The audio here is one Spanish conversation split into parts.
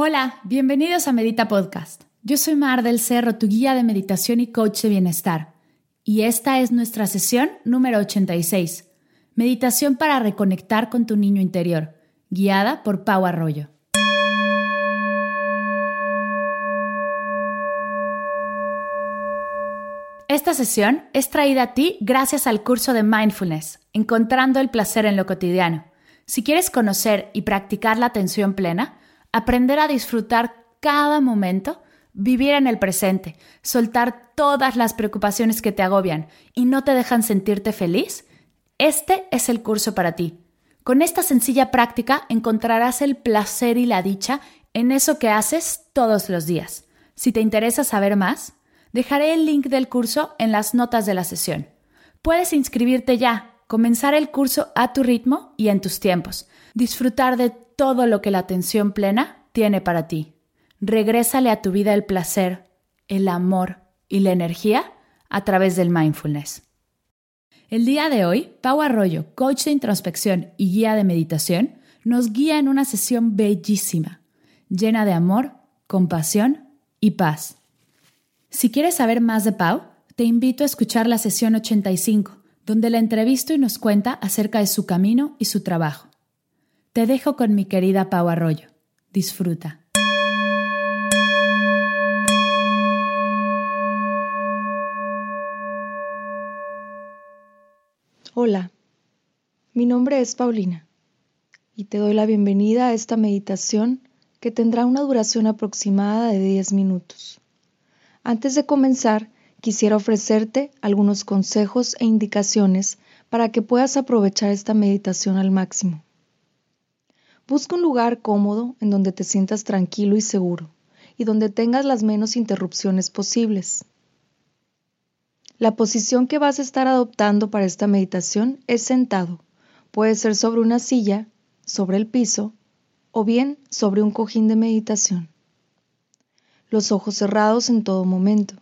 Hola, bienvenidos a Medita Podcast. Yo soy Mar del Cerro, tu guía de meditación y coach de bienestar. Y esta es nuestra sesión número 86. Meditación para reconectar con tu niño interior, guiada por Pau Arroyo. Esta sesión es traída a ti gracias al curso de Mindfulness, Encontrando el placer en lo cotidiano. Si quieres conocer y practicar la atención plena, aprender a disfrutar cada momento, vivir en el presente, soltar todas las preocupaciones que te agobian y no te dejan sentirte feliz, este es el curso para ti. Con esta sencilla práctica encontrarás el placer y la dicha en eso que haces todos los días. Si te interesa saber más, dejaré el link del curso en las notas de la sesión. Puedes inscribirte ya, comenzar el curso a tu ritmo y en tus tiempos, disfrutar de todo lo que la atención plena tiene para ti. Regrésale a tu vida el placer, el amor y la energía a través del mindfulness. El día de hoy, Pau Arroyo, coach de introspección y guía de meditación, nos guía en una sesión bellísima, llena de amor, compasión y paz. Si quieres saber más de Pau, te invito a escuchar la sesión 85, donde la entrevisto y nos cuenta acerca de su camino y su trabajo. Te dejo con mi querida Pau Arroyo. Disfruta. Hola, mi nombre es Paulina y te doy la bienvenida a esta meditación que tendrá una duración aproximada de 10 minutos. Antes de comenzar, quisiera ofrecerte algunos consejos e indicaciones para que puedas aprovechar esta meditación al máximo. Busca un lugar cómodo en donde te sientas tranquilo y seguro y donde tengas las menos interrupciones posibles. La posición que vas a estar adoptando para esta meditación es sentado. Puede ser sobre una silla, sobre el piso o bien sobre un cojín de meditación. Los ojos cerrados en todo momento.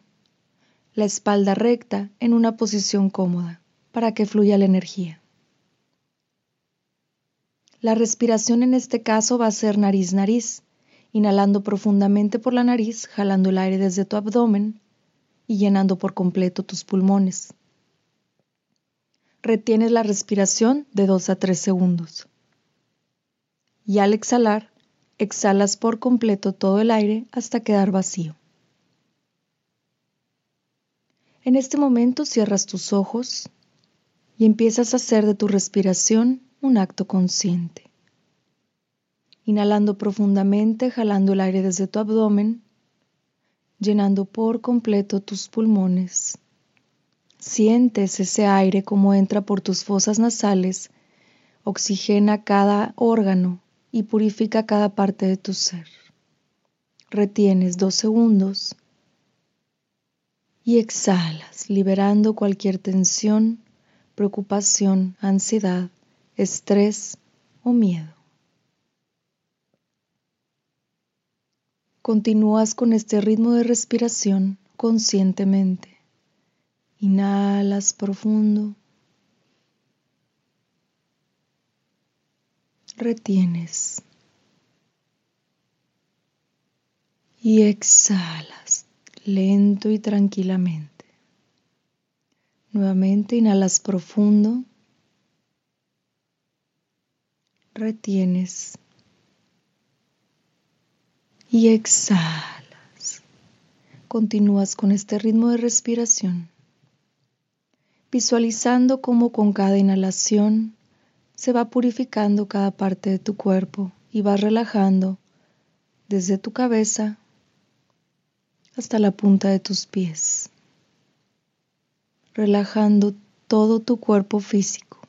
La espalda recta en una posición cómoda para que fluya la energía. La respiración en este caso va a ser nariz-nariz, inhalando profundamente por la nariz, jalando el aire desde tu abdomen y llenando por completo tus pulmones. Retienes la respiración de 2 a 3 segundos. Y al exhalar, exhalas por completo todo el aire hasta quedar vacío. En este momento cierras tus ojos y empiezas a hacer de tu respiración un acto consciente. Inhalando profundamente, jalando el aire desde tu abdomen, llenando por completo tus pulmones. Sientes ese aire como entra por tus fosas nasales, oxigena cada órgano y purifica cada parte de tu ser. Retienes dos segundos y exhalas, liberando cualquier tensión, preocupación, ansiedad estrés o miedo. Continúas con este ritmo de respiración conscientemente. Inhalas profundo. Retienes. Y exhalas lento y tranquilamente. Nuevamente inhalas profundo. Retienes y exhalas. Continúas con este ritmo de respiración, visualizando cómo con cada inhalación se va purificando cada parte de tu cuerpo y vas relajando desde tu cabeza hasta la punta de tus pies, relajando todo tu cuerpo físico.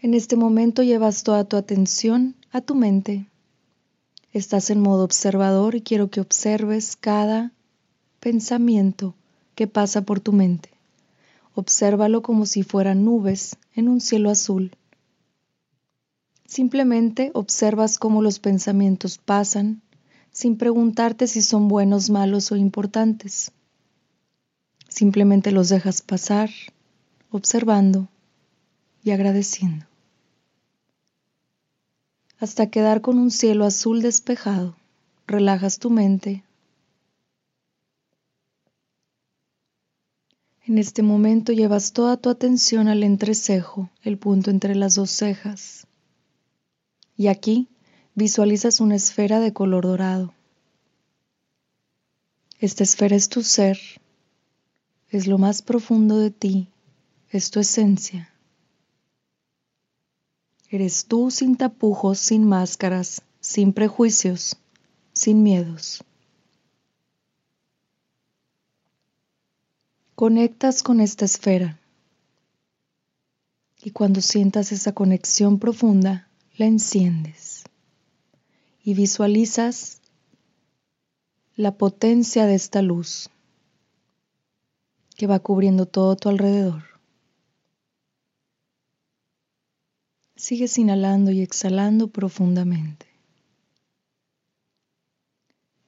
En este momento llevas toda tu atención a tu mente. Estás en modo observador y quiero que observes cada pensamiento que pasa por tu mente. Obsérvalo como si fueran nubes en un cielo azul. Simplemente observas cómo los pensamientos pasan sin preguntarte si son buenos, malos o importantes. Simplemente los dejas pasar, observando y agradeciendo. Hasta quedar con un cielo azul despejado, relajas tu mente En este momento llevas toda tu atención al entrecejo, el punto entre las dos cejas. Y aquí visualizas una esfera de color dorado. Esta esfera es tu ser, es lo más profundo de ti, es tu esencia. Eres tú sin tapujos, sin máscaras, sin prejuicios, sin miedos. Conectas con esta esfera y cuando sientas esa conexión profunda, la enciendes y visualizas la potencia de esta luz que va cubriendo todo tu alrededor. Sigues inhalando y exhalando profundamente.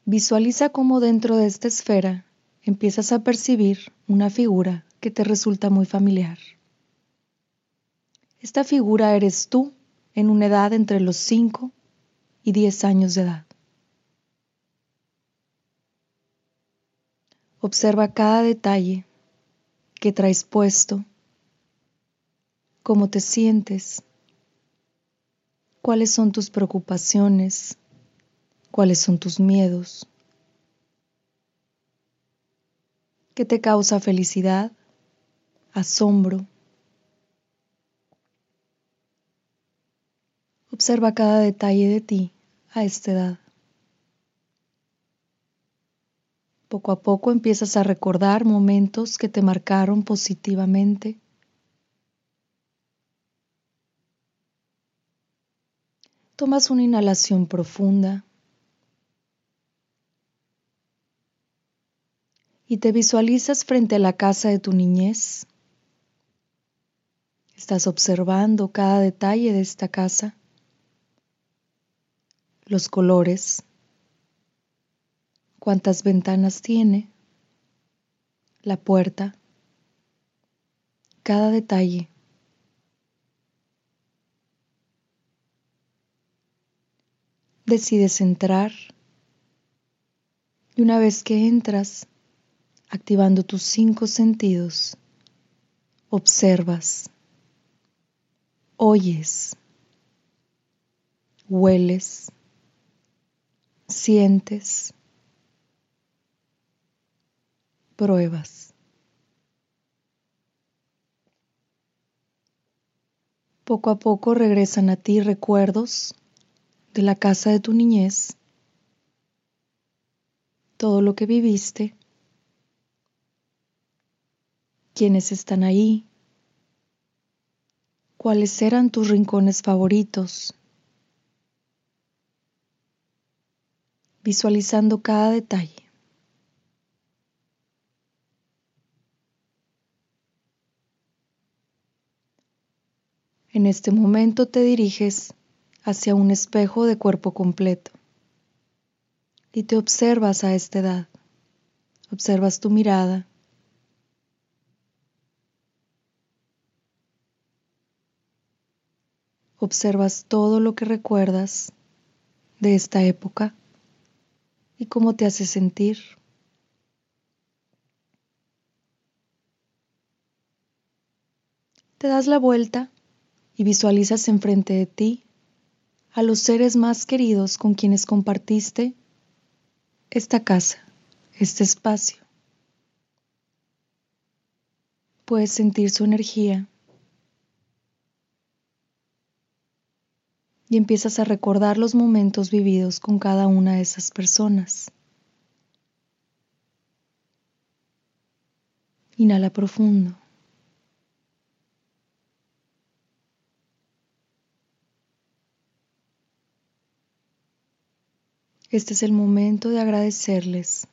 Visualiza cómo dentro de esta esfera empiezas a percibir una figura que te resulta muy familiar. Esta figura eres tú en una edad entre los 5 y 10 años de edad. Observa cada detalle que traes puesto, cómo te sientes, cuáles son tus preocupaciones, cuáles son tus miedos. ¿Qué te causa felicidad, asombro. Observa cada detalle de ti a esta edad. Poco a poco empiezas a recordar momentos que te marcaron positivamente. Tomas una inhalación profunda. y te visualizas frente a la casa de tu niñez. Estás observando cada detalle de esta casa, los colores, cuántas ventanas tiene, la puerta, cada detalle. Decides entrar y una vez que entras, activando tus cinco sentidos, observas, oyes, hueles, sientes, pruebas. Poco a poco regresan a ti recuerdos de la casa de tu niñez, todo lo que viviste quiénes están ahí, cuáles eran tus rincones favoritos, visualizando cada detalle. En este momento te diriges hacia un espejo de cuerpo completo y te observas a esta edad. Observas tu mirada, observas todo lo que recuerdas de esta época y cómo te hace sentir. Te das la vuelta y visualizas enfrente de ti a los seres más queridos con quienes compartiste esta casa, este espacio. Puedes sentir su energía y empiezas a recordar los momentos vividos con cada una de esas personas. Inhala profundo. Este es el momento de agradecerles,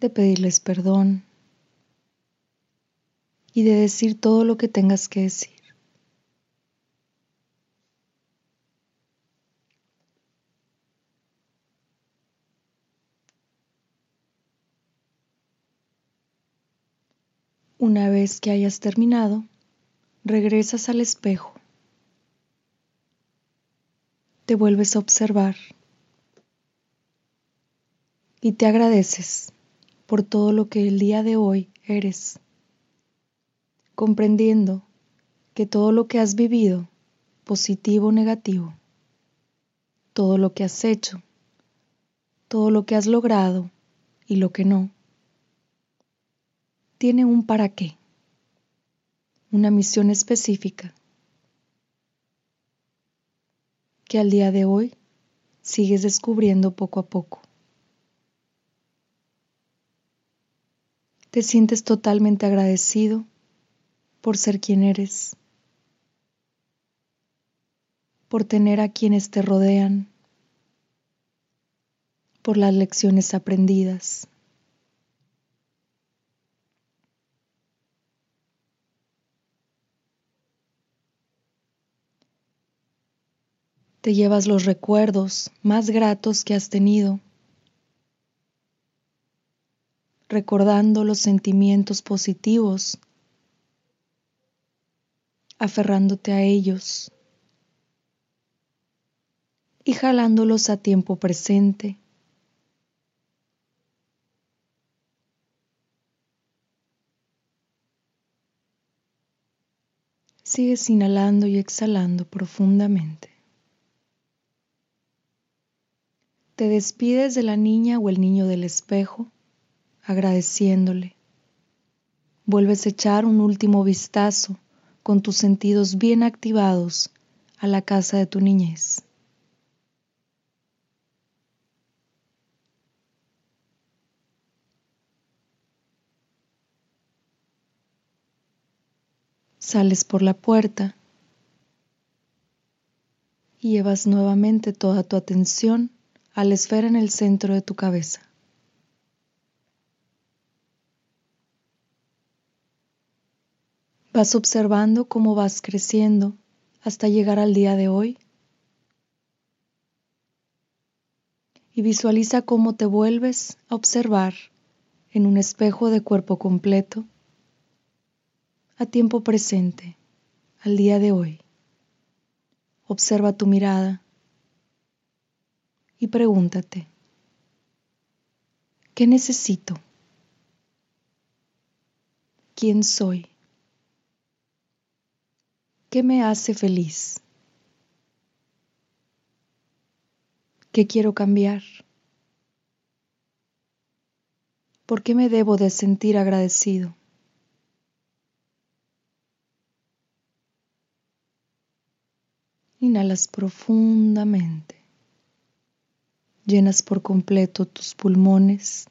de pedirles perdón y de decir todo lo que tengas que decir. Una vez que hayas terminado, regresas al espejo. Te vuelves a observar y te agradeces por todo lo que el día de hoy eres, comprendiendo que todo lo que has vivido, positivo o negativo, todo lo que has hecho, todo lo que has logrado y lo que no, tiene un para qué, una misión específica que al día de hoy sigues descubriendo poco a poco. Te sientes totalmente agradecido por ser quien eres, por tener a quienes te rodean, por las lecciones aprendidas. te llevas los recuerdos más gratos que has tenido, recordando los sentimientos positivos, aferrándote a ellos y jalándolos a tiempo presente. Sigues inhalando y exhalando profundamente. Te despides de la niña o el niño del espejo, agradeciéndole. Vuelves a echar un último vistazo con tus sentidos bien activados a la casa de tu niñez. Sales por la puerta y llevas nuevamente toda tu atención a la esfera en el centro de tu cabeza. Vas observando cómo vas creciendo hasta llegar al día de hoy y visualiza cómo te vuelves a observar en un espejo de cuerpo completo a tiempo presente, al día de hoy. Observa tu mirada y pregúntate, ¿qué necesito? ¿Quién soy? ¿Qué me hace feliz? ¿Qué quiero cambiar? ¿Por qué me debo de sentir agradecido? Inhalas profundamente llenas por completo tus pulmones.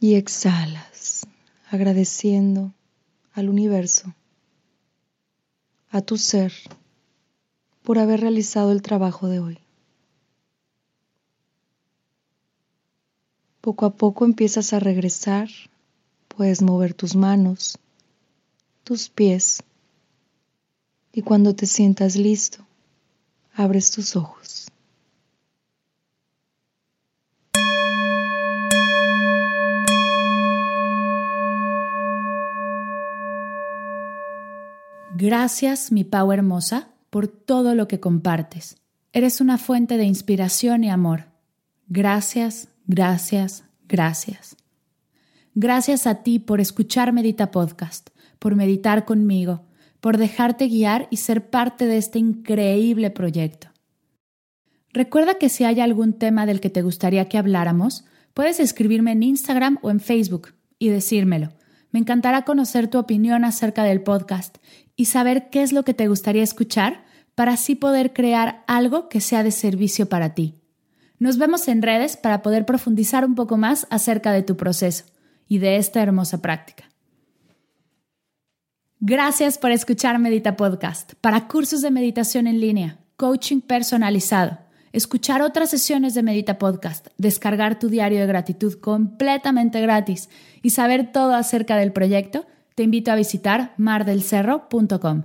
Y exhalas, agradeciendo al universo, a tu ser, por haber realizado el trabajo de hoy. Poco a poco empiezas a regresar, puedes mover tus manos, tus pies, y cuando te sientas listo, abres tus ojos. Gracias, mi Pau hermosa, por todo lo que compartes. Eres una fuente de inspiración y amor. Gracias, gracias, gracias. Gracias a ti por escuchar Medita Podcast, por meditar conmigo por dejarte guiar y ser parte de este increíble proyecto. Recuerda que si hay algún tema del que te gustaría que habláramos, puedes escribirme en Instagram o en Facebook y decírmelo. Me encantará conocer tu opinión acerca del podcast y saber qué es lo que te gustaría escuchar para así poder crear algo que sea de servicio para ti. Nos vemos en redes para poder profundizar un poco más acerca de tu proceso y de esta hermosa práctica. Gracias por escuchar Medita Podcast. Para cursos de meditación en línea, coaching personalizado, escuchar otras sesiones de Medita Podcast, descargar tu diario de gratitud completamente gratis y saber todo acerca del proyecto, te invito a visitar mardelcerro.com.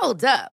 Hold up.